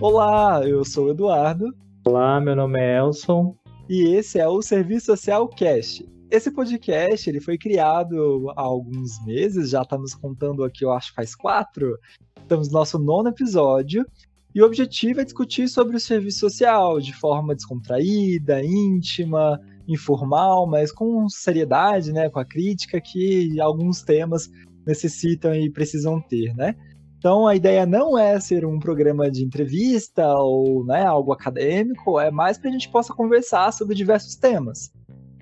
Olá, eu sou o Eduardo. Olá, meu nome é Elson. E esse é o Serviço Social Cast. Esse podcast ele foi criado há alguns meses, já estamos contando aqui, eu acho, faz quatro. Estamos no nosso nono episódio. E o objetivo é discutir sobre o serviço social de forma descontraída, íntima, informal, mas com seriedade, né, com a crítica que alguns temas necessitam e precisam ter, né? Então a ideia não é ser um programa de entrevista ou né, algo acadêmico, é mais para a gente possa conversar sobre diversos temas.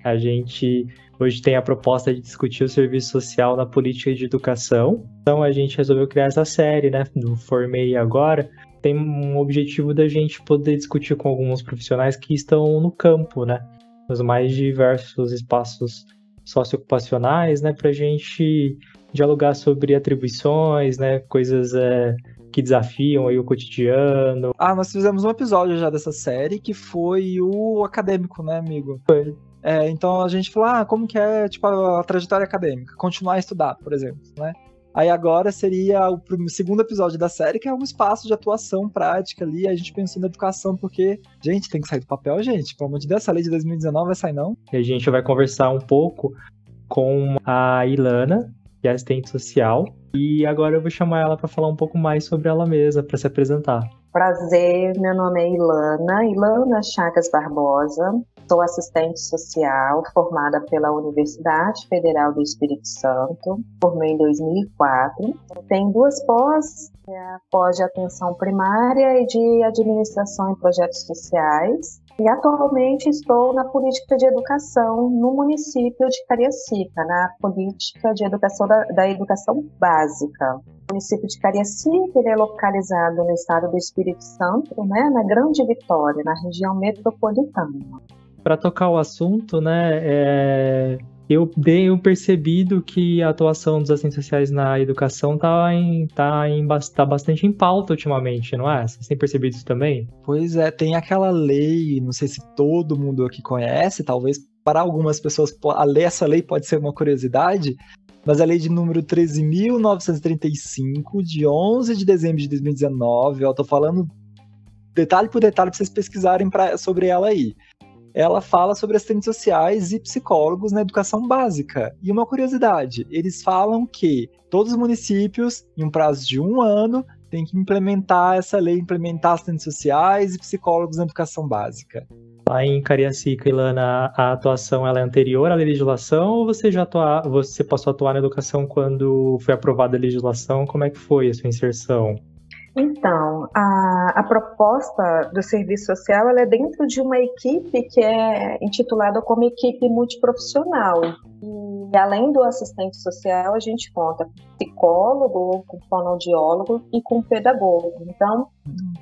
A gente hoje tem a proposta de discutir o serviço social na política de educação. Então a gente resolveu criar essa série, né? Do Formei agora. Tem um objetivo da gente poder discutir com alguns profissionais que estão no campo, né? Nos mais diversos espaços socioocupacionais, né? Para a gente dialogar sobre atribuições, né? Coisas é, que desafiam aí o cotidiano. Ah, nós fizemos um episódio já dessa série que foi o acadêmico, né, amigo? Foi. É, então a gente falou, ah, como que é, tipo, a trajetória acadêmica? Continuar a estudar, por exemplo, né? Aí agora seria o segundo episódio da série, que é um espaço de atuação prática ali. A gente pensou na educação, porque, gente, tem que sair do papel, gente. Pelo amor de Deus, essa lei de 2019 vai sair, não? E a gente vai conversar um pouco com a Ilana, é assistente social. E agora eu vou chamar ela para falar um pouco mais sobre ela mesma, para se apresentar. Prazer, meu nome é Ilana, Ilana Chagas Barbosa. Sou assistente social formada pela Universidade Federal do Espírito Santo, formei em 2004. Tenho duas pós, é a pós de atenção primária e de administração em projetos sociais. E atualmente estou na política de educação no município de Cariacica, na política de educação da, da educação básica. O município de Cariacica ele é localizado no estado do Espírito Santo, né, na Grande Vitória, na região metropolitana. Para tocar o assunto, né, é, eu tenho percebido que a atuação dos assistentes sociais na educação está em, tá em, tá bastante em pauta ultimamente, não é? Vocês têm percebido isso também? Pois é, tem aquela lei, não sei se todo mundo aqui conhece, talvez para algumas pessoas a ler essa lei pode ser uma curiosidade, mas a lei de número 13.935, de 11 de dezembro de 2019, eu tô falando detalhe por detalhe para vocês pesquisarem pra, sobre ela aí ela fala sobre assistentes sociais e psicólogos na educação básica. E uma curiosidade, eles falam que todos os municípios, em um prazo de um ano, têm que implementar essa lei, implementar assistentes sociais e psicólogos na educação básica. Lá em Cariacica, Ilana, a atuação ela é anterior à legislação ou você já atua, você passou a atuar na educação quando foi aprovada a legislação? Como é que foi a sua inserção? Então, a, a proposta do serviço social é dentro de uma equipe que é intitulada como equipe multiprofissional. E além do assistente social, a gente conta com psicólogo, com fonoaudiólogo e com pedagogo. Então,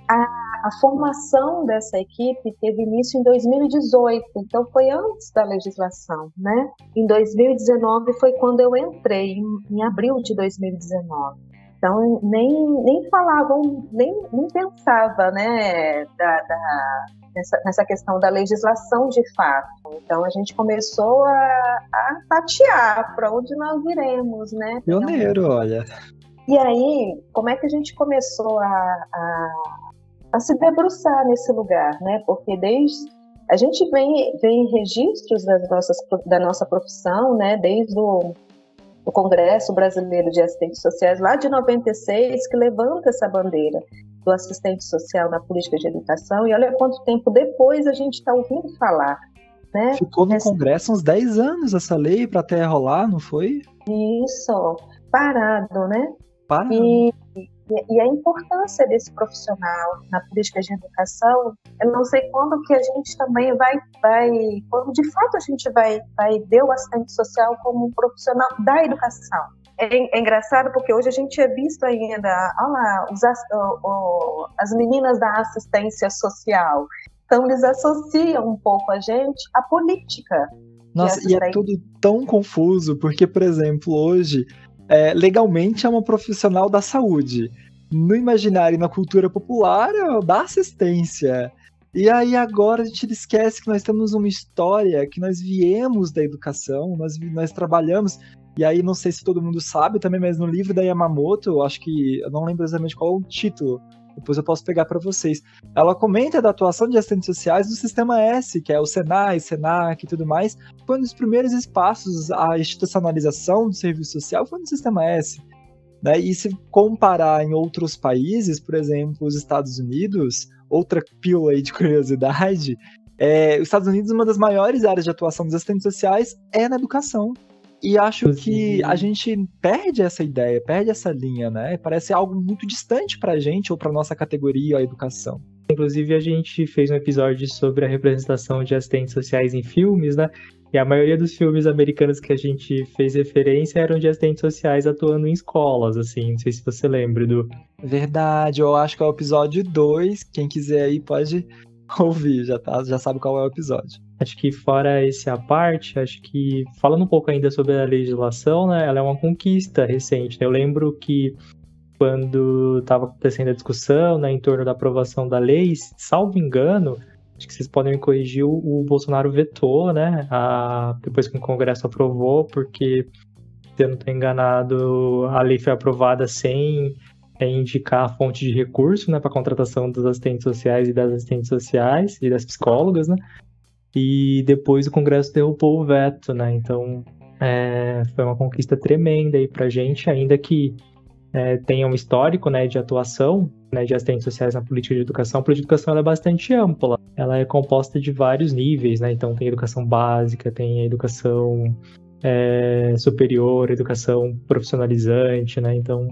a, a formação dessa equipe teve início em 2018, então foi antes da legislação, né? Em 2019 foi quando eu entrei, em, em abril de 2019. Então, nem, nem falavam, nem, nem pensava né, da, da nessa, nessa, questão da legislação de fato. Então, a gente começou a, a tatear para onde nós iremos. Né? Pioneiro, então, olha. E aí, como é que a gente começou a, a, a se debruçar nesse lugar? Né? Porque desde a gente vem, vem registros das nossas, da nossa profissão, né, desde o o Congresso Brasileiro de Assistentes Sociais, lá de 96, que levanta essa bandeira do assistente social na política de educação, e olha quanto tempo depois a gente está ouvindo falar. Né? Ficou no Congresso uns 10 anos essa lei para até rolar, não foi? Isso, parado, né? Parado. E, e, a importância desse profissional na política de educação, eu não sei quando que a gente também vai, vai quando de fato a gente vai, vai ver o assistente social como um profissional da educação. É, é engraçado porque hoje a gente é visto ainda, olha lá, os, as meninas da assistência social. Então eles associam um pouco a gente à política. Nossa, e é tudo tão confuso, porque, por exemplo, hoje é, legalmente é uma profissional da saúde. No imaginário e na cultura popular, é da assistência. E aí agora a gente esquece que nós temos uma história, que nós viemos da educação, nós, nós trabalhamos. E aí, não sei se todo mundo sabe também, mas no livro da Yamamoto, acho que. Eu não lembro exatamente qual é o título. Depois eu posso pegar para vocês. Ela comenta da atuação de assistentes sociais no Sistema S, que é o Senai, Senac e tudo mais. Foi um dos primeiros espaços, a institucionalização do serviço social foi no Sistema S. Né? E se comparar em outros países, por exemplo, os Estados Unidos, outra pílula aí de curiosidade, é, os Estados Unidos, uma das maiores áreas de atuação dos assistentes sociais é na educação. E acho que a gente perde essa ideia, perde essa linha, né? Parece algo muito distante pra gente ou pra nossa categoria, a educação. Inclusive, a gente fez um episódio sobre a representação de assistentes sociais em filmes, né? E a maioria dos filmes americanos que a gente fez referência eram de assistentes sociais atuando em escolas, assim. Não sei se você lembra do. Verdade, eu acho que é o episódio 2. Quem quiser aí pode ouvir, já, tá, já sabe qual é o episódio. Acho que fora esse a parte, acho que falando um pouco ainda sobre a legislação, né, ela é uma conquista recente. Né? Eu lembro que quando estava acontecendo a discussão né, em torno da aprovação da lei, salvo engano, acho que vocês podem me corrigir, o, Bolsonaro vetou, né, a, depois que o Congresso aprovou, porque, se eu não estou enganado, a lei foi aprovada sem é, indicar a fonte de recurso né, para contratação dos assistentes sociais e das assistentes sociais e das psicólogas, né? E depois o Congresso derrubou o veto, né? Então é, foi uma conquista tremenda aí pra gente, ainda que é, tenha um histórico né, de atuação né, de assistentes sociais na política de educação. A política de educação é bastante ampla. Ela é composta de vários níveis, né? Então tem educação básica, tem educação é, superior, educação profissionalizante, né? Então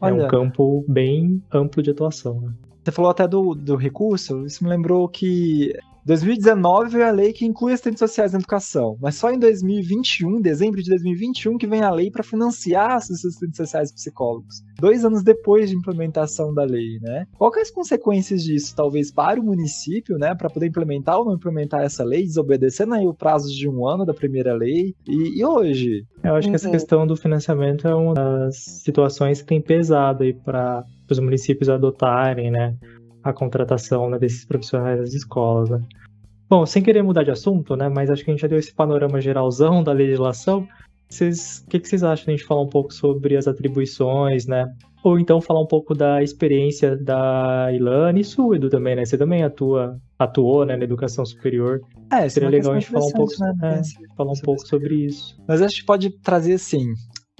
Olha, é um campo bem amplo de atuação. Né? Você falou até do, do recurso, isso me lembrou que 2019 veio a lei que inclui assistentes sociais na educação, mas só em 2021, dezembro de 2021, que vem a lei para financiar os assistentes sociais e psicólogos. Dois anos depois de implementação da lei, né? Quais é as consequências disso, talvez, para o município, né, para poder implementar ou não implementar essa lei, desobedecendo aí o prazo de um ano da primeira lei? E, e hoje? Eu acho que essa uhum. questão do financiamento é uma das situações que tem pesado aí para os municípios adotarem, né? A contratação né, desses profissionais das escolas. Né? Bom, sem querer mudar de assunto, né, mas acho que a gente já deu esse panorama geralzão da legislação. O que, que vocês acham de a gente falar um pouco sobre as atribuições, né? Ou então falar um pouco da experiência da Ilane e sua, Edu, também, né? Você também atua, atuou né, na educação superior. É, Seria legal a gente falar um pouco, né? é, falar um pouco sobre isso. Mas acho que pode trazer assim.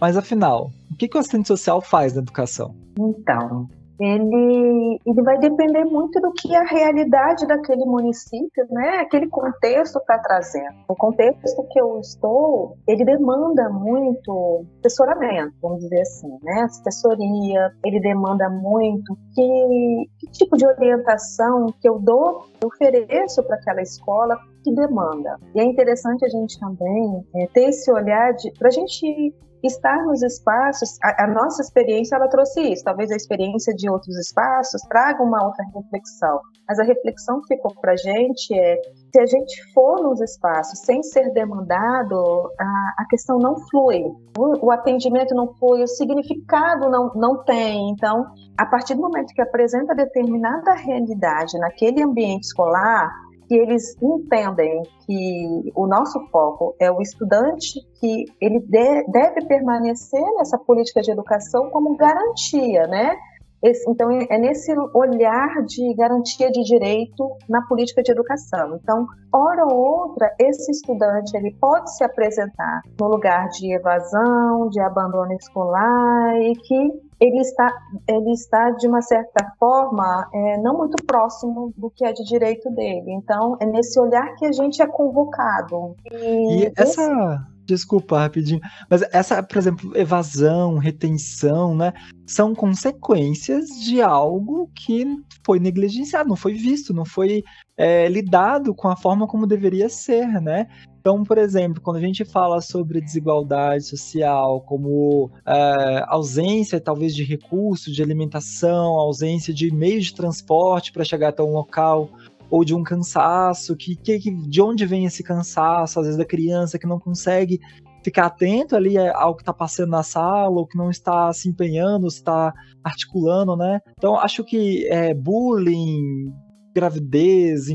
Mas afinal, o que, que o assistente social faz na educação? Então, ele, ele vai depender muito do que a realidade daquele município, né, aquele contexto está trazendo. O contexto que eu estou, ele demanda muito assessoramento, vamos dizer assim, né, assessoria, ele demanda muito que, que tipo de orientação que eu dou, eu ofereço para aquela escola, que demanda. E é interessante a gente também é, ter esse olhar para a gente estar nos espaços, a, a, nossa experiência ela trouxe isso, talvez a experiência de outros espaços traga uma outra reflexão, mas a reflexão que ficou para a gente é se a gente for nos espaços sem ser demandado, a, a questão não flui, o, o, atendimento não flui, o significado não, não tem. Então, a partir do momento que apresenta determinada realidade naquele ambiente escolar, que eles entendem que o nosso foco é o estudante, que ele de, deve permanecer nessa política de educação como garantia, né? Esse, então, é nesse olhar de garantia de direito na política de educação. Então, hora ou outra, esse estudante ele pode se apresentar no lugar de evasão, de abandono escolar e que ele está, ele está de uma certa forma, é, não muito próximo do que é de direito dele. Então, é nesse olhar que a gente é convocado. E, e essa. Esse... Desculpa, rapidinho. Mas essa, por exemplo, evasão, retenção, né? São consequências de algo que foi negligenciado, não foi visto, não foi é, lidado com a forma como deveria ser, né? Então, por exemplo, quando a gente fala sobre desigualdade social, como é, ausência talvez de recursos, de alimentação, ausência de meios de transporte para chegar até um local, ou de um cansaço, que, que, de onde vem esse cansaço, às vezes da criança que não consegue ficar atento ali ao que está passando na sala, ou que não está se empenhando, está articulando, né? Então, acho que é, bullying, gravidez,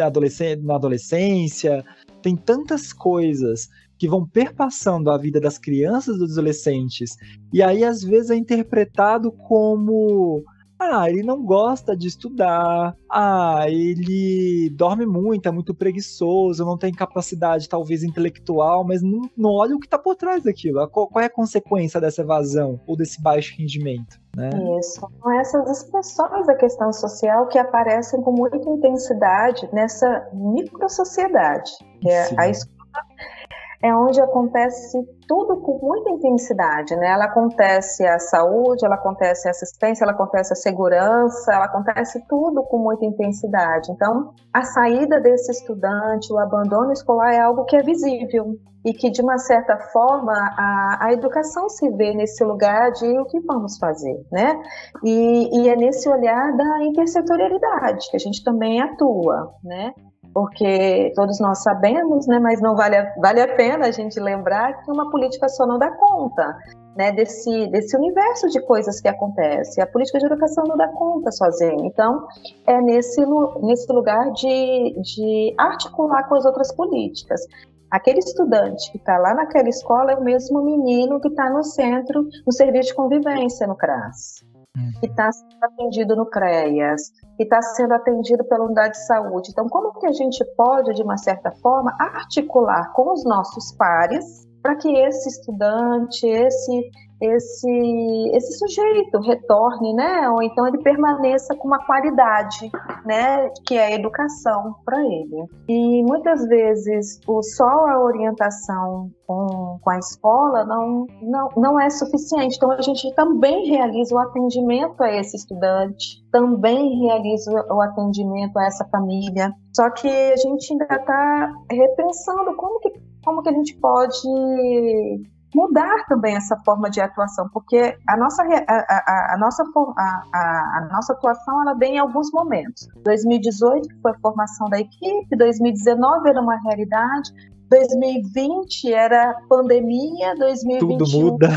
adolescência, na adolescência, tem tantas coisas que vão perpassando a vida das crianças e dos adolescentes. E aí, às vezes, é interpretado como ah, ele não gosta de estudar. Ah, ele dorme muito, é muito preguiçoso, não tem capacidade, talvez, intelectual, mas não, não olha o que está por trás daquilo. Qual, qual, é a consequência dessa evasão ou desse baixo rendimento? Né? Isso. São essas expressões da questão social que aparecem com muita intensidade nessa microsociedade, que é Sim. a escola é onde acontece tudo com muita intensidade, né? Ela acontece a saúde, ela acontece a assistência, ela acontece a segurança, ela acontece tudo com muita intensidade. Então, a saída desse estudante, o abandono escolar é algo que é visível e que, de uma certa forma, a, a educação se vê nesse lugar de o que vamos fazer, né? E, e é nesse olhar da intersetorialidade que a gente também atua, né? Porque todos nós sabemos, né, mas não vale a, vale a pena a gente lembrar que uma política só não dá conta né, desse, desse universo de coisas que acontece. A política de educação não dá conta sozinha. Então, é nesse, nesse lugar de, de articular com as outras políticas. Aquele estudante que está lá naquela escola é o mesmo menino que está no centro, no serviço de convivência no CRAS que está sendo atendido no CREAS, que está sendo atendido pela unidade de saúde. Então, como que a gente pode, de uma certa forma, articular com os nossos pares para que esse estudante, esse esse, esse sujeito retorne, né? Ou então ele permaneça com uma qualidade, né? Que é a educação para ele. E muitas vezes o só a orientação com, com a escola não, não, não é suficiente. Então a gente também realiza o atendimento a esse estudante, também realiza o atendimento a essa família. Só que a gente ainda está repensando como que, como que a gente pode mudar também essa forma de atuação, porque a nossa, a, a, a nossa, a, a, nossa atuação ela vem em alguns momentos. 2018 foi a formação da equipe, 2019 era uma realidade, 2020 era pandemia, 2021 tudo muda.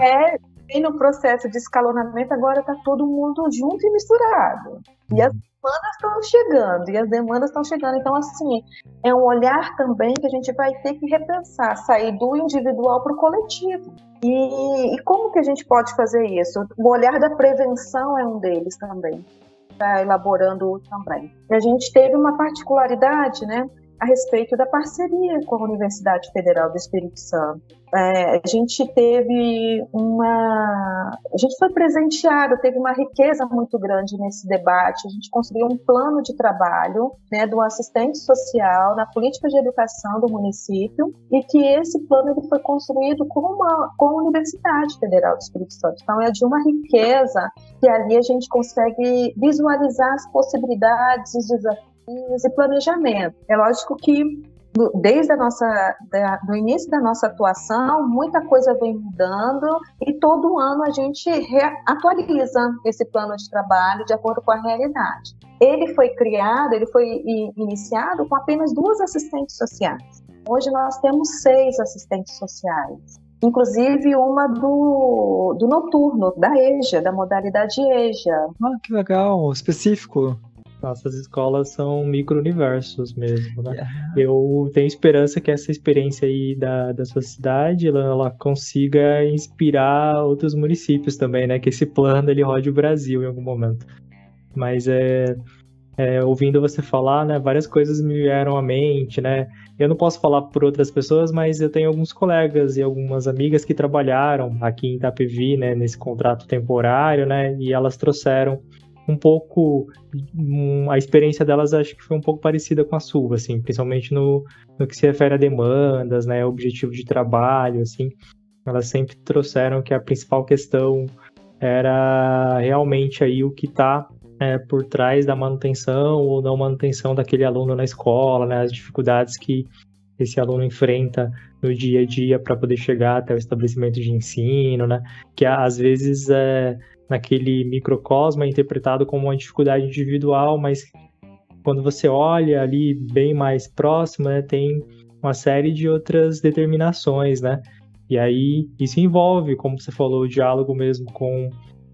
É, vem no processo de escalonamento, agora está todo mundo junto e misturado. E as demandas estão chegando, e as demandas estão chegando. Então, assim, é um olhar também que a gente vai ter que repensar, sair do individual para o coletivo. E, e, como que a gente pode fazer isso? O olhar da prevenção é um deles também, está elaborando também. E a gente teve uma particularidade, né? A respeito da parceria com a Universidade Federal do Espírito Santo. É, a gente teve uma. A gente foi presenteado, teve uma riqueza muito grande nesse debate. A gente construiu um plano de trabalho né, do assistente social na política de educação do município e que esse plano ele foi construído com, uma, com a Universidade Federal do Espírito Santo. Então, é de uma riqueza que ali a gente consegue visualizar as possibilidades, os desafios e planejamento. É lógico que desde a nossa da, do início da nossa atuação muita coisa vem mudando e todo ano a gente atualiza esse plano de trabalho de acordo com a realidade. Ele foi criado, ele foi iniciado com apenas duas assistentes sociais. Hoje nós temos seis assistentes sociais, inclusive uma do, do noturno, da EJA, da modalidade EJA. Ah, que legal, específico. Nossas escolas são micro-universos mesmo, né? Yeah. Eu tenho esperança que essa experiência aí da, da sua cidade, ela, ela, consiga inspirar outros municípios também, né? Que esse plano, ele rode o Brasil em algum momento. Mas é, é, ouvindo você falar, né? Várias coisas me vieram à mente, né? Eu não posso falar por outras pessoas, mas eu tenho alguns colegas e algumas amigas que trabalharam aqui em Itapevi, né? Nesse contrato temporário, né? E elas trouxeram um pouco a experiência delas acho que foi um pouco parecida com a sua, assim, principalmente no, no que se refere a demandas, né, objetivo de trabalho, assim, elas sempre trouxeram que a principal questão era realmente aí o que está é, por trás da manutenção ou não manutenção daquele aluno na escola, né, as dificuldades que esse aluno enfrenta no dia a dia para poder chegar até o estabelecimento de ensino, né? Que às vezes é, naquele microcosmo é interpretado como uma dificuldade individual, mas quando você olha ali bem mais próximo, né, tem uma série de outras determinações, né? E aí isso envolve, como você falou, o diálogo mesmo com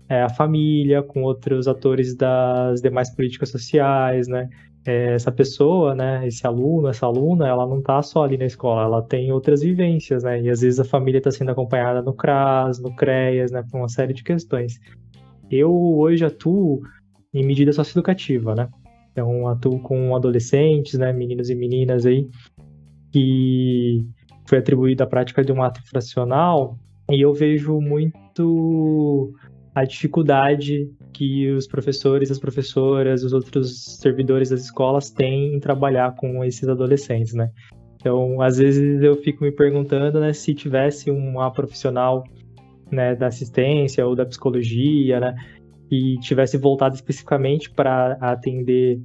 é, a família, com outros atores das demais políticas sociais, né? é, essa pessoa, né, esse aluno, essa aluna, ela não está só ali na escola, ela tem outras vivências, né? E às vezes a família está sendo acompanhada no CRAS, no CREAS, né, por uma série de questões. Eu hoje atuo em medida socioeducativa, né? Então atuo com adolescentes, né, meninos e meninas aí que foi atribuída a prática de um ato infracional e eu vejo muito a dificuldade que os professores, as professoras, os outros servidores das escolas têm em trabalhar com esses adolescentes, né? Então, às vezes eu fico me perguntando, né, se tivesse uma profissional, né, da assistência ou da psicologia, né, que tivesse voltado especificamente para atender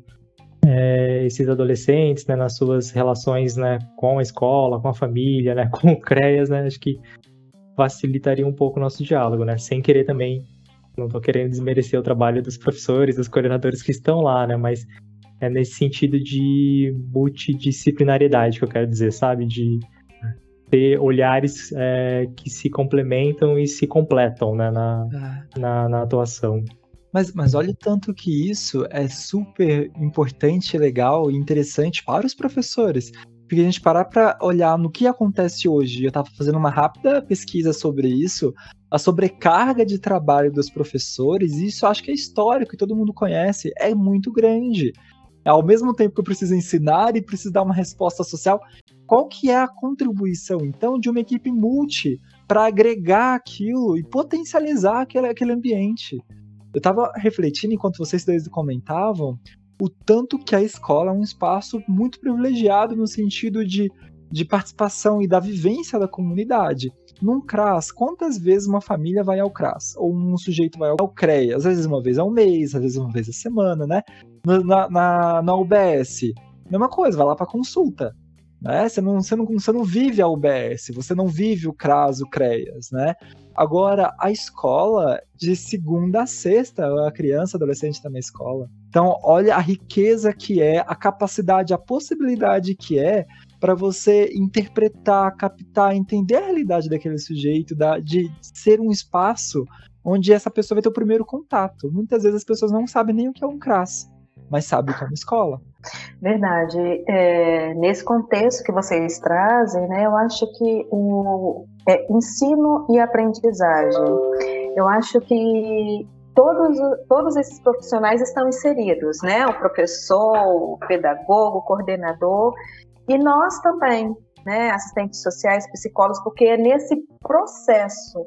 é, esses adolescentes, né, nas suas relações, né, com a escola, com a família, né, com o CREAS, né, acho que facilitaria um pouco o nosso diálogo, né, sem querer também não estou querendo desmerecer o trabalho dos professores, dos coordenadores que estão lá, né? Mas é nesse sentido de multidisciplinariedade que eu quero dizer, sabe? De ter olhares é, que se complementam e se completam né? na, ah. na, na atuação. Mas, mas olha o tanto que isso é super importante, legal e interessante para os professores. Porque a gente parar para olhar no que acontece hoje, eu estava fazendo uma rápida pesquisa sobre isso, a sobrecarga de trabalho dos professores, e isso acho que é histórico e todo mundo conhece, é muito grande. Ao mesmo tempo que eu preciso ensinar e preciso dar uma resposta social, qual que é a contribuição, então, de uma equipe multi para agregar aquilo e potencializar aquele, aquele ambiente? Eu estava refletindo enquanto vocês dois comentavam o tanto que a escola é um espaço muito privilegiado no sentido de, de participação e da vivência da comunidade. Num CRAS, quantas vezes uma família vai ao CRAS? Ou um sujeito vai ao CREA? Às vezes uma vez ao mês, às vezes uma vez a semana, né? Na, na, na UBS, mesma coisa, vai lá para consulta. Né? Você, não, você, não, você não vive a UBS, você não vive o CRAS, o CREAS, né? Agora, a escola, de segunda a sexta, a criança, adolescente na escola. Então, olha a riqueza que é, a capacidade, a possibilidade que é para você interpretar, captar, entender a realidade daquele sujeito, da, de ser um espaço onde essa pessoa vai ter o primeiro contato. Muitas vezes as pessoas não sabem nem o que é um CRAS, mas sabem o que é uma escola. Verdade. É, nesse contexto que vocês trazem, né, eu acho que o é, ensino e aprendizagem, eu acho que todos, todos esses profissionais estão inseridos, né? O professor, o pedagogo, o coordenador, e nós também, né? Assistentes sociais, psicólogos, porque é nesse processo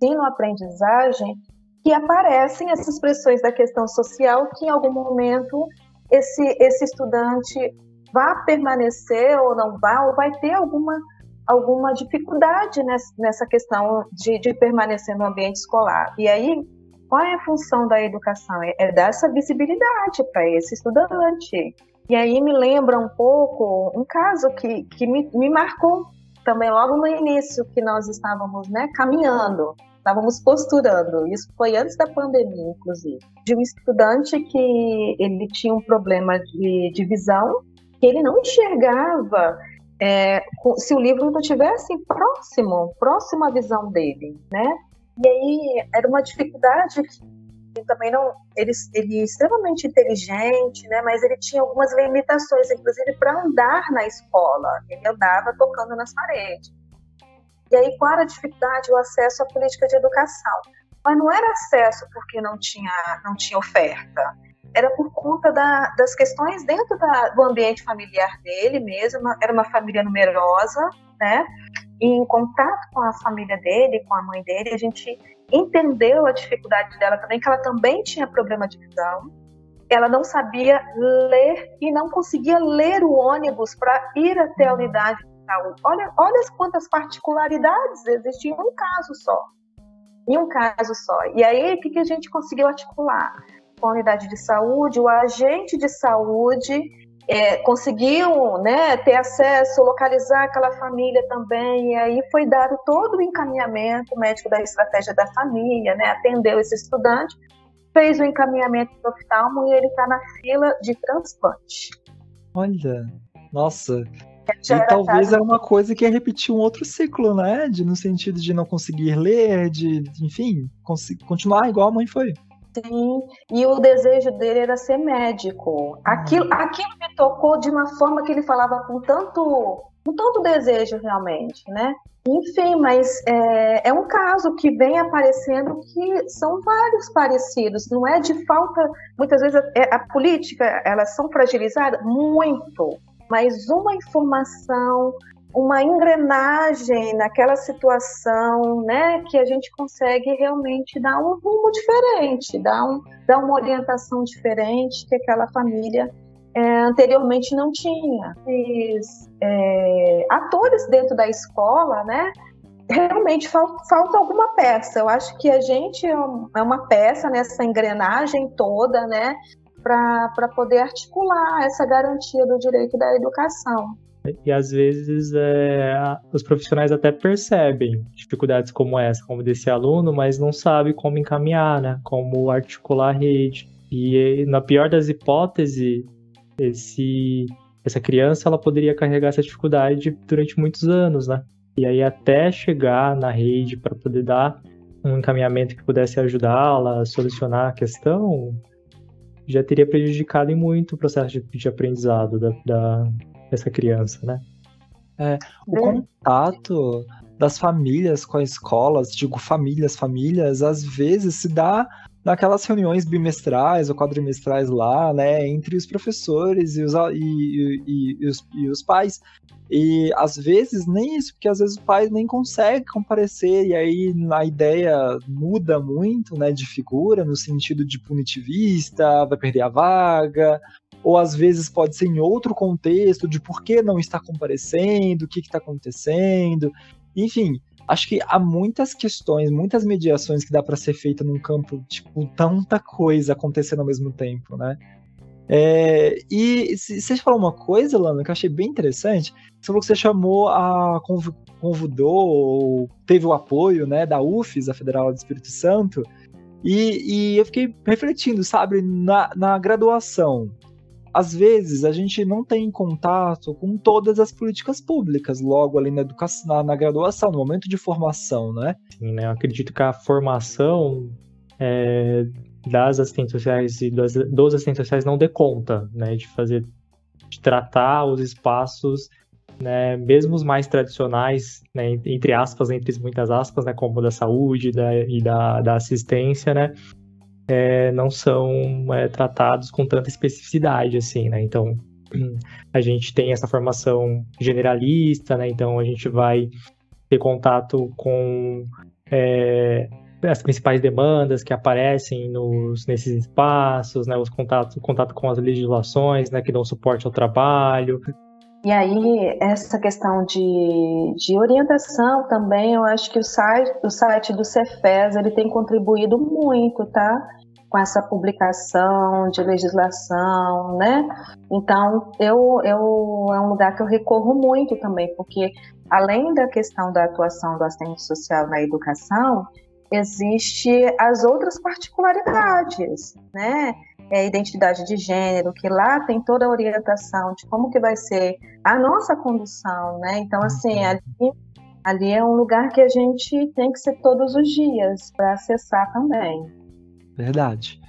ensino-aprendizagem que aparecem essas expressões da questão social que em algum momento esse, esse estudante vá permanecer ou não vá, ou vai ter alguma, alguma dificuldade nessa, nessa questão de, de permanecer no ambiente escolar. E aí, qual é a função da educação? É, é dar essa visibilidade para esse estudante. E aí me lembra um pouco um caso que, que me, me marcou também logo no início, que nós estávamos né, caminhando estávamos posturando. Isso foi antes da pandemia, inclusive. De um estudante que ele tinha um problema de, de visão, que ele não enxergava é, se o livro não estivesse próximo, próximo à visão dele, né? E aí era uma dificuldade que também não ele, ele é extremamente inteligente, né? Mas ele tinha algumas limitações, inclusive para andar na escola. Ele andava tocando nas paredes. E aí, qual era a dificuldade? O acesso à política de educação. Mas não era acesso porque não tinha, não tinha oferta. Era por conta da, das questões dentro da, do ambiente familiar dele mesmo. Era uma família numerosa, né? E em contato com a família dele, com a mãe dele, a gente entendeu a dificuldade dela também, que ela também tinha problema de visão. Ela não sabia ler e não conseguia ler o ônibus para ir até a unidade Olha, olha quantas particularidades existem em um caso só. Em um caso só. E aí, o que, que a gente conseguiu articular? Com a unidade de saúde, o agente de saúde é, conseguiu né, ter acesso, localizar aquela família também, e aí foi dado todo o encaminhamento médico da estratégia da família, né, atendeu esse estudante, fez o encaminhamento para o oftalmo e ele está na fila de transplante. Olha, nossa, e talvez era uma coisa que ia repetir um outro ciclo, né? De, no sentido de não conseguir ler, de, enfim, continuar igual a mãe foi. Sim, e o desejo dele era ser médico. Aquilo, uhum. aquilo me tocou de uma forma que ele falava com tanto, com tanto desejo realmente, né? Enfim, mas é, é, um caso que vem aparecendo que são vários parecidos, não é de falta. Muitas vezes a, é, a política elas são fragilizadas muito, mas uma informação, uma engrenagem naquela situação, né, que a gente consegue realmente dar um rumo diferente, dar, um, dar uma orientação diferente que aquela família é, anteriormente não tinha. É, atores dentro da escola, né, realmente falta, falta, alguma peça. Eu acho que a gente é, é uma peça nessa engrenagem toda, né, para poder articular essa garantia do direito da educação. E às vezes é, os profissionais até percebem dificuldades como essa, como desse aluno, mas não sabe como encaminhar, né? Como articular a rede. E na pior das hipóteses, esse, essa criança ela poderia carregar essa dificuldade durante muitos anos, né? E aí até chegar na rede para poder dar um encaminhamento que pudesse ajudá-la a solucionar a questão, já teria prejudicado em muito o processo de, de aprendizado da, da, dessa criança, né? É, o é. contato das famílias com as escolas, digo famílias, famílias, às vezes se dá naquelas reuniões bimestrais ou quadrimestrais lá, né, entre os professores e os, e, e, e, os, e os pais. E às vezes nem isso, porque às vezes o pai nem consegue comparecer, e aí a ideia muda muito, né, de figura, no sentido de punitivista, vai perder a vaga, ou às vezes pode ser em outro contexto de por que não está comparecendo, o que está acontecendo, enfim. Acho que há muitas questões, muitas mediações que dá para ser feita num campo, tipo, tanta coisa acontecendo ao mesmo tempo, né? É, e você falou uma coisa, Lana, que eu achei bem interessante. Você falou que você chamou a convidou, teve o apoio né, da UFES, a Federal do Espírito Santo, e, e eu fiquei refletindo, sabe, na, na graduação às vezes a gente não tem contato com todas as políticas públicas, logo ali na educação, na, na graduação, no momento de formação, né? Sim, né? Eu acredito que a formação é, das assistentes sociais e dos, dos assistentes sociais não dê conta, né? De fazer, de tratar os espaços, né? Mesmo os mais tradicionais, né? Entre aspas, entre muitas aspas, né? Como da saúde da, e da, da assistência, né? é, não são é, tratados com tanta especificidade, assim, né? Então, a gente tem essa formação generalista, né? Então, a gente vai ter contato com é, as principais demandas que aparecem nos, nesses espaços, né? Os contatos, contato com as legislações, né? Que dão suporte ao trabalho. E aí, essa questão de, de orientação também, eu acho que o site, o site do Cefes, ele tem contribuído muito, tá? com essa publicação de legislação, né? Então, eu, eu é um lugar que eu recorro muito também, porque além da questão da atuação do assistente social na educação, existe as outras particularidades, né? É a identidade de gênero, que lá tem toda a orientação de como que vai ser a nossa condução, né? Então, assim, uhum. ali, ali é um lugar que a gente tem que ser todos os dias para acessar também. Verdade.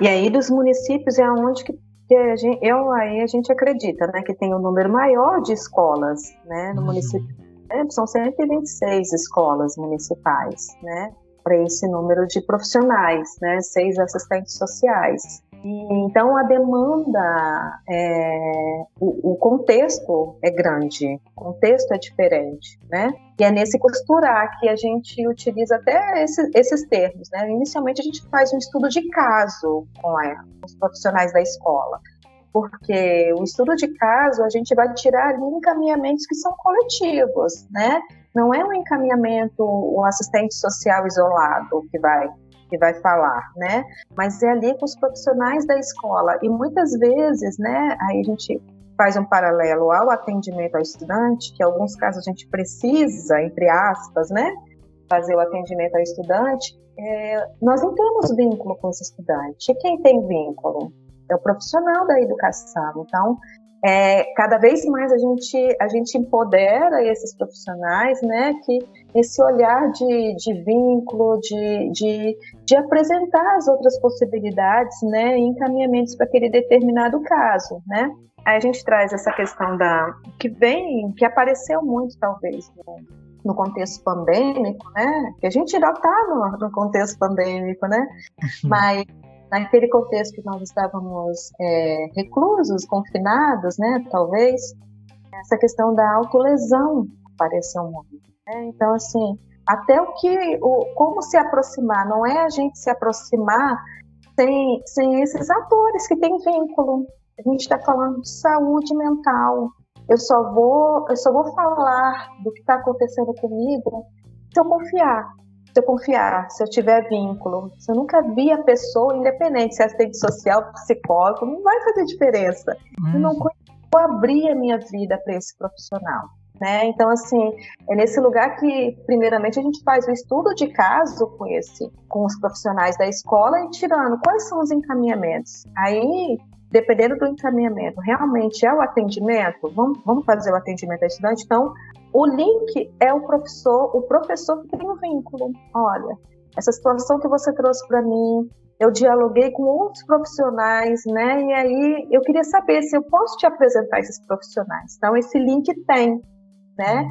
E aí dos municípios é onde que, que gente, eu aí a gente acredita, né, que tem um número maior de escolas, né, no uhum. município. É, são 126 escolas municipais, né, para esse número de profissionais, né, seis assistentes sociais. Então, a demanda, é, o, o, contexto é grande, o contexto é diferente, né? E é nesse costurar que a gente utiliza até esse, esses termos, né? Inicialmente, a gente faz um estudo de caso com, a, com os profissionais da escola, porque o estudo de caso, a gente vai tirar ali encaminhamentos que são coletivos, né? Não é um encaminhamento, um assistente social isolado que vai que vai falar, né? Mas é ali com os profissionais da escola e muitas vezes, né? Aí a gente faz um paralelo ao atendimento ao estudante, que em alguns casos a gente precisa, entre aspas, né? Fazer o atendimento ao estudante. É, nós não temos vínculo com esse estudante. E quem tem vínculo? É o profissional da educação. Então, é, cada vez mais a gente, a gente empodera esses profissionais, né, que esse olhar de, de vínculo, de, de, de apresentar as outras possibilidades, né, encaminhamentos para aquele determinado caso, né. Aí a gente traz essa questão da que vem, que apareceu muito talvez no, no contexto pandêmico, né, que a gente ainda está no, no contexto pandêmico, né, mas naquele contexto que nós estávamos é, reclusos, confinados, né, talvez, essa questão da autolesão apareceu muito. Né? Então, assim, até o que, o, como se aproximar, não é a gente se aproximar sem, sem esses atores que têm vínculo. A gente está falando de saúde mental. Eu só vou, eu só vou falar do que está acontecendo comigo se eu confiar se eu confiar, se eu tiver vínculo, se eu nunca vi a pessoa, independente se é assistente social, psicólogo, não vai fazer diferença. Uhum. Eu não vou abrir a minha vida para esse profissional. Né? Então, assim, é nesse lugar que, primeiramente, a gente faz o estudo de caso com esse, com os profissionais da escola e tirando quais são os encaminhamentos. Aí, dependendo do encaminhamento, realmente é o atendimento, vamos, vamos fazer o atendimento ao estudante, então o link é o professor, o professor que tem o um vínculo. Olha, essa situação que você trouxe para mim, eu dialoguei com outros profissionais, né? E aí eu queria saber se eu posso te apresentar esses profissionais. Então esse link tem, né?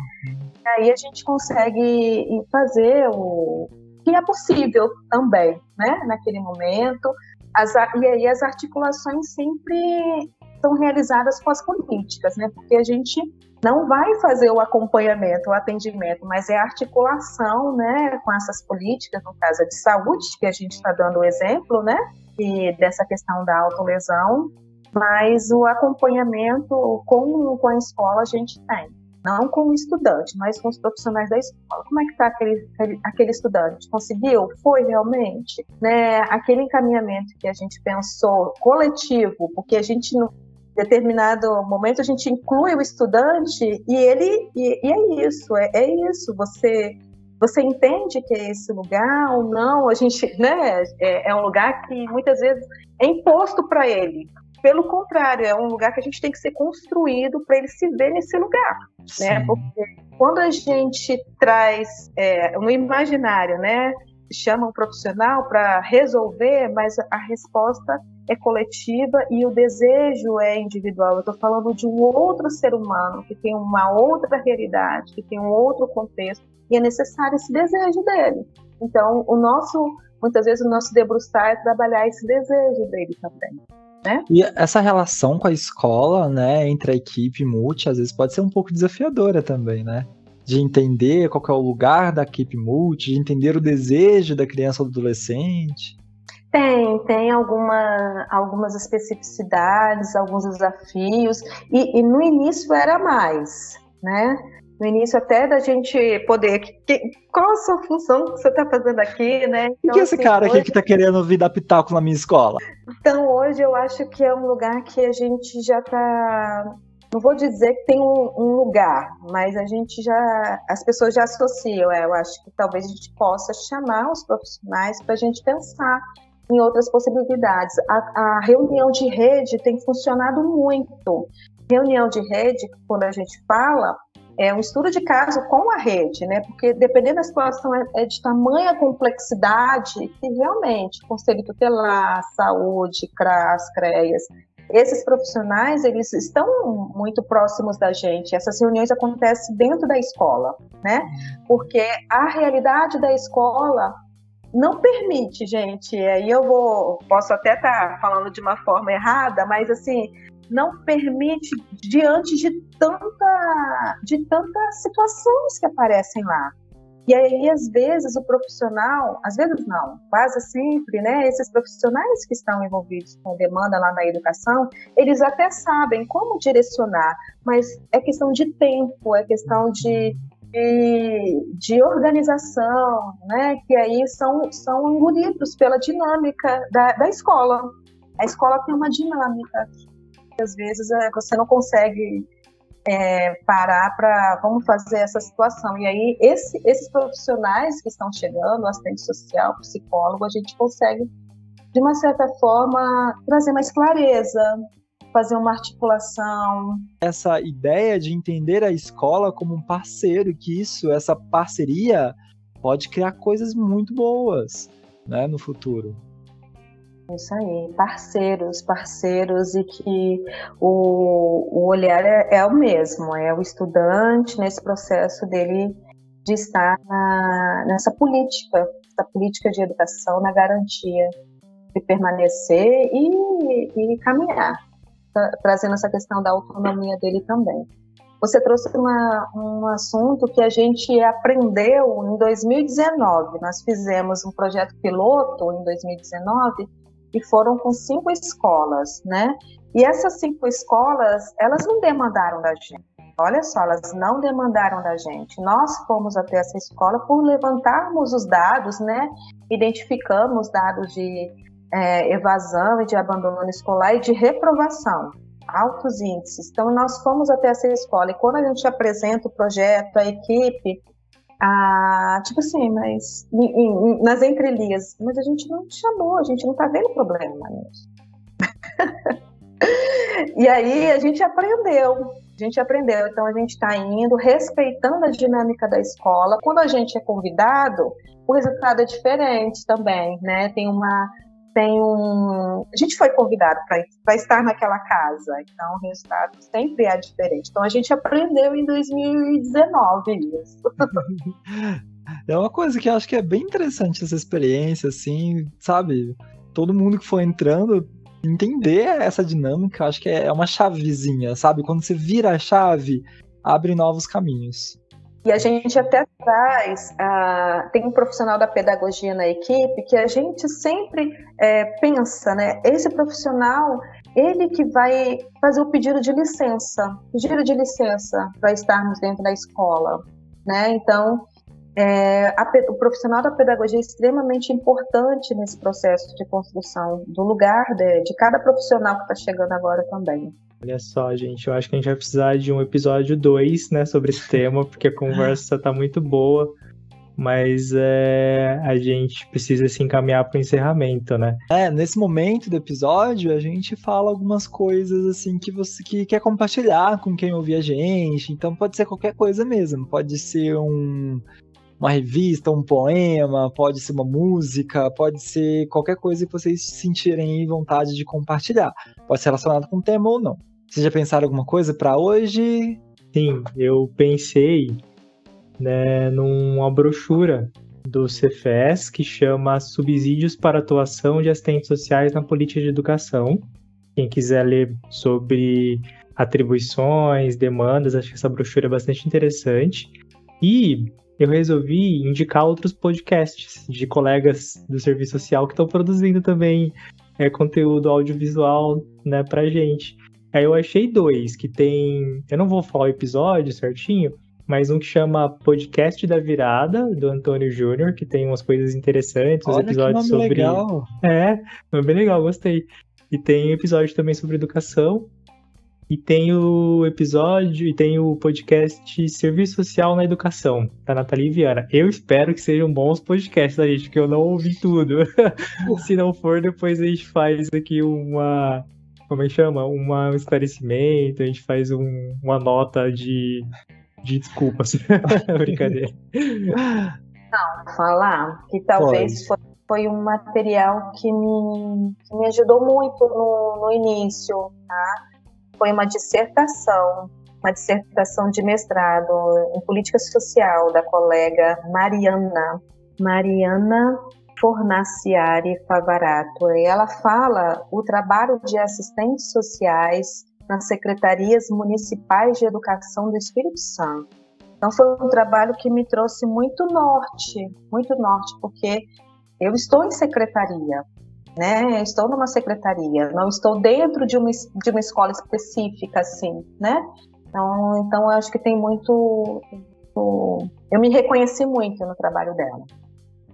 E aí a gente consegue fazer o que é possível também, né? Naquele momento. As, e aí as articulações sempre são realizadas com as políticas, né? Porque a gente não vai fazer o acompanhamento, o atendimento, mas é a articulação, né, com essas políticas, no caso é de saúde, que a gente está dando o exemplo, né, e dessa questão da autolesão, mas o acompanhamento com, com a escola a gente tem. Não com o estudante, mas com os profissionais da escola. Como é que está aquele, aquele, estudante? Conseguiu? Foi realmente? Né? Aquele encaminhamento que a gente pensou coletivo, porque a gente não determinado momento a gente inclui o estudante e ele e, e é isso, é, é, isso. Você você entende que é esse lugar ou não? A gente, né? É, é um lugar que muitas vezes é imposto para ele. Pelo contrário, é um lugar que a gente tem que ser construído para ele se ver nesse lugar, né? Sim. né? Porque quando a gente traz é, no imaginário, né? chama um profissional para resolver, mas a resposta é coletiva e o desejo é individual. Eu estou falando de um outro ser humano que tem uma outra realidade, que tem um outro contexto e é necessário esse desejo dele. Então, o nosso, muitas vezes, o nosso debruçar é trabalhar esse desejo dele também. Né? E essa relação com a escola, né, entre a equipe multi, às vezes pode ser um pouco desafiadora também, né? de entender qual é o lugar da equipe multi, de entender o desejo da criança ou do adolescente? Tem, tem alguma, algumas especificidades, alguns desafios, e, e, no início era mais, né? No início até da gente poder, que, qual a sua função que você está fazendo aqui, né? Então, que esse assim, cara hoje... aqui que está querendo vir dar pitaco na minha escola? Então hoje eu acho que é um lugar que a gente já está não vou dizer que tem um, um, lugar, mas a gente já, as pessoas já associam. É, eu acho que talvez a gente possa chamar os profissionais para a gente pensar em outras possibilidades. A, a, reunião de rede tem funcionado muito. Reunião de rede, quando a gente fala, é um estudo de caso com a rede, né? Porque dependendo da situação é, é de tamanha complexidade que realmente Conselho Tutelar, Saúde, CRAS, CREAS, esses profissionais eles estão muito próximos da gente. Essas reuniões acontecem dentro da escola, né? Porque a realidade da escola não permite, gente. Aí eu vou, posso até estar tá falando de uma forma errada, mas assim, não permite diante de tanta, de tantas situações que aparecem lá. E aí, às vezes, o profissional, às vezes não, quase sempre, né? Esses profissionais que estão envolvidos com demanda lá na educação, eles até sabem como direcionar, mas é questão de tempo, é questão de, de, de organização, né? Que aí são, são engolidos pela dinâmica da, da escola. A escola tem uma dinâmica que às vezes é, você não consegue é, parar para vamos fazer essa situação. E aí, esse, esses profissionais que estão chegando, assistente social, psicólogo, a gente consegue, de uma certa forma, trazer mais clareza, fazer uma articulação. Essa ideia de entender a escola como um parceiro, que isso, essa parceria pode criar coisas muito boas, né, no futuro. Isso aí, parceiros, parceiros, e que o, o olhar é, é, o mesmo, é o estudante nesse processo dele de estar na, nessa política, essa política de educação, na garantia de permanecer e, e caminhar, trazendo essa questão da autonomia dele também. Você trouxe uma, um assunto que a gente aprendeu em 2019. Nós fizemos um projeto piloto em 2019 e foram com cinco escolas, né? E essas cinco escolas, elas não demandaram da gente. Olha só, elas não demandaram da gente. Nós fomos até essa escola por levantarmos os dados, né? Identificamos dados de é, evasão e de abandono escolar e de reprovação, altos índices. Então, nós fomos até essa escola e quando a gente apresenta o projeto, a equipe, ah, tipo assim, mas em, em, nas entrelinhas, mas a gente não chamou, a gente não tá vendo problema nisso. e aí a gente aprendeu, a gente aprendeu, então a gente está indo, respeitando a dinâmica da escola. Quando a gente é convidado, o resultado é diferente também, né? Tem uma tem um. A gente foi convidado para estar naquela casa, então o resultado sempre é diferente. Então a gente aprendeu em 2019 isso. É uma coisa que eu acho que é bem interessante essa experiência, assim, sabe? Todo mundo que for entrando, entender essa dinâmica, acho que é uma chavezinha, sabe? Quando você vira a chave, abre novos caminhos. E a gente até traz, tem um profissional da pedagogia na equipe que a gente sempre é, pensa, né? Esse profissional, ele que vai fazer o pedido de licença, pedido de licença para estarmos dentro da escola, né? Então, é, a, o profissional da pedagogia é extremamente importante nesse processo de construção do lugar de, de cada profissional que está chegando agora também. Olha só, gente, eu acho que a gente vai precisar de um episódio 2, né, sobre esse tema, porque a conversa tá muito boa, mas é, a gente precisa se encaminhar para o encerramento, né? É, nesse momento do episódio, a gente fala algumas coisas assim que você que quer compartilhar com quem ouvir a gente, então pode ser qualquer coisa mesmo, pode ser um uma revista, um poema, pode ser uma música, pode ser qualquer coisa que vocês sentirem vontade de compartilhar. Pode ser relacionado com o tema ou não. Vocês já pensaram alguma coisa para hoje? Sim, eu pensei né, numa brochura do CFES que chama Subsídios para Atuação de Assistentes Sociais na Política de Educação. Quem quiser ler sobre atribuições, demandas, acho que essa brochura é bastante interessante. E eu resolvi indicar outros podcasts de colegas do serviço social que estão produzindo também é, conteúdo audiovisual né, pra gente. Aí eu achei dois, que tem. Eu não vou falar o episódio certinho, mas um que chama Podcast da Virada, do Antônio Júnior, que tem umas coisas interessantes, uns episódios sobre. Legal. É, foi bem legal, gostei. E tem episódio também sobre educação. E tem o episódio e tem o podcast Serviço Social na Educação, da Nathalie Viana. Eu espero que sejam bons podcasts, tá, gente? Porque eu não ouvi tudo. Se não for, depois a gente faz aqui uma. Como é que chama? Uma, um esclarecimento, a gente faz um, uma nota de, de desculpas. Brincadeira. Não, falar que talvez foi, foi, um material que me, que me ajudou muito no, no início, tá? foi uma dissertação, uma dissertação de mestrado em política social da colega Mariana, Mariana Fornaciari Favarato. Ela fala o trabalho de assistentes sociais nas secretarias municipais de educação do Espírito Santo. Então foi um trabalho que me trouxe muito norte, muito norte, porque eu estou em secretaria, né? Estou numa secretaria, não estou dentro de uma, de uma escola específica, assim, né? Então, então eu acho que tem muito, muito, Eu me reconheci muito no trabalho dela.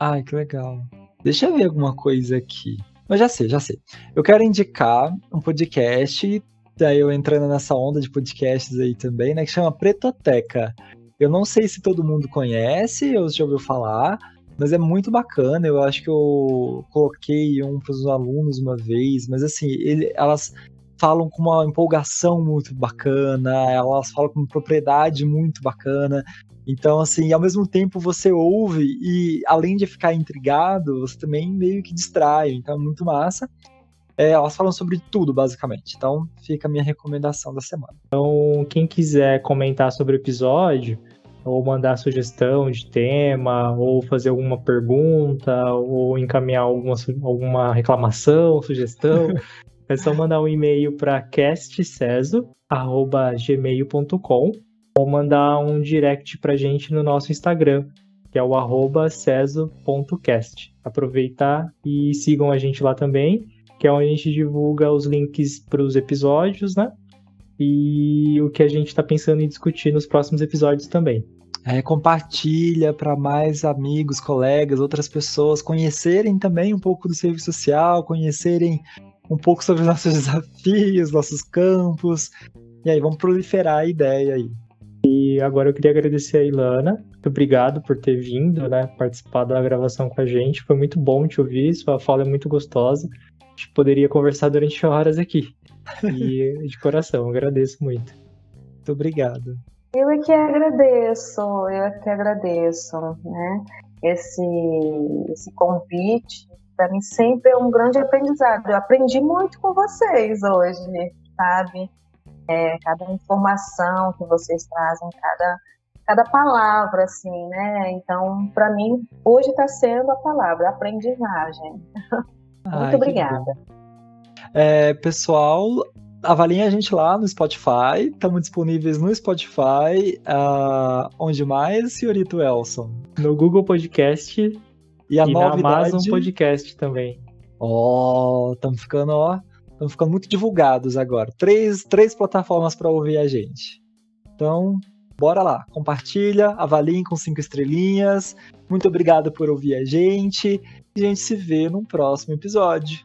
Ai, que legal. Deixa eu ver alguma coisa aqui. Mas já sei, já sei. Eu quero indicar um podcast, daí eu entrando nessa onda de podcasts aí também, né? Que chama Pretoteca. Eu não sei se todo mundo conhece ou já ouviu falar, mas é muito bacana, eu acho que eu coloquei um para os alunos uma vez, mas assim, ele, elas falam com uma empolgação muito bacana, elas falam com propriedade muito bacana. Então, assim, ao mesmo tempo você ouve e além de ficar intrigado, você também meio que distrai. Então é muito massa. É, elas falam sobre tudo, basicamente. Então, fica a minha recomendação da semana. Então, quem quiser comentar sobre o episódio, ou mandar sugestão de tema, ou fazer alguma pergunta, ou encaminhar alguma, alguma reclamação, sugestão, é só mandar um e-mail para castceso.gmail.com ou mandar um direct pra gente no nosso Instagram, que é o arroba ceso.cast. Aproveitar e sigam a gente lá também, que é onde a gente divulga os links para os episódios, né? e o que a gente está pensando em discutir nos próximos episódios também. É, compartilha para mais amigos, colegas, outras pessoas conhecerem também um pouco do serviço social, conhecerem um pouco sobre os nossos desafios, nossos campos. E aí, vamos proliferar a ideia aí. E agora eu queria agradecer a Ilana. Muito obrigado por ter vindo, né? Participar da gravação com a gente. Foi muito bom te ouvir. Sua fala é muito gostosa. A gente poderia conversar durante horas aqui. E de coração, agradeço muito. Muito obrigado. Eu é que agradeço, eu é que agradeço, né? Esse, esse convite, para mim sempre é um grande aprendizado. Eu aprendi muito com vocês hoje, sabe? É, cada informação que vocês trazem, cada, cada palavra, assim, né? Então, para mim, hoje está sendo a palavra, aprendizagem. Ai, muito obrigada. É, pessoal, avaliem a gente lá no Spotify. Estamos disponíveis no Spotify. Uh, onde mais, senhorito Elson? No Google Podcast e, a e novidade... na Amazon Podcast também. Ó, oh, estamos ficando, ó, estamos ficando muito divulgados agora. Três, três plataformas para ouvir a gente. Então, bora lá, compartilha, avaliem com cinco estrelinhas. Muito obrigado por ouvir a gente. E a gente se vê num próximo episódio.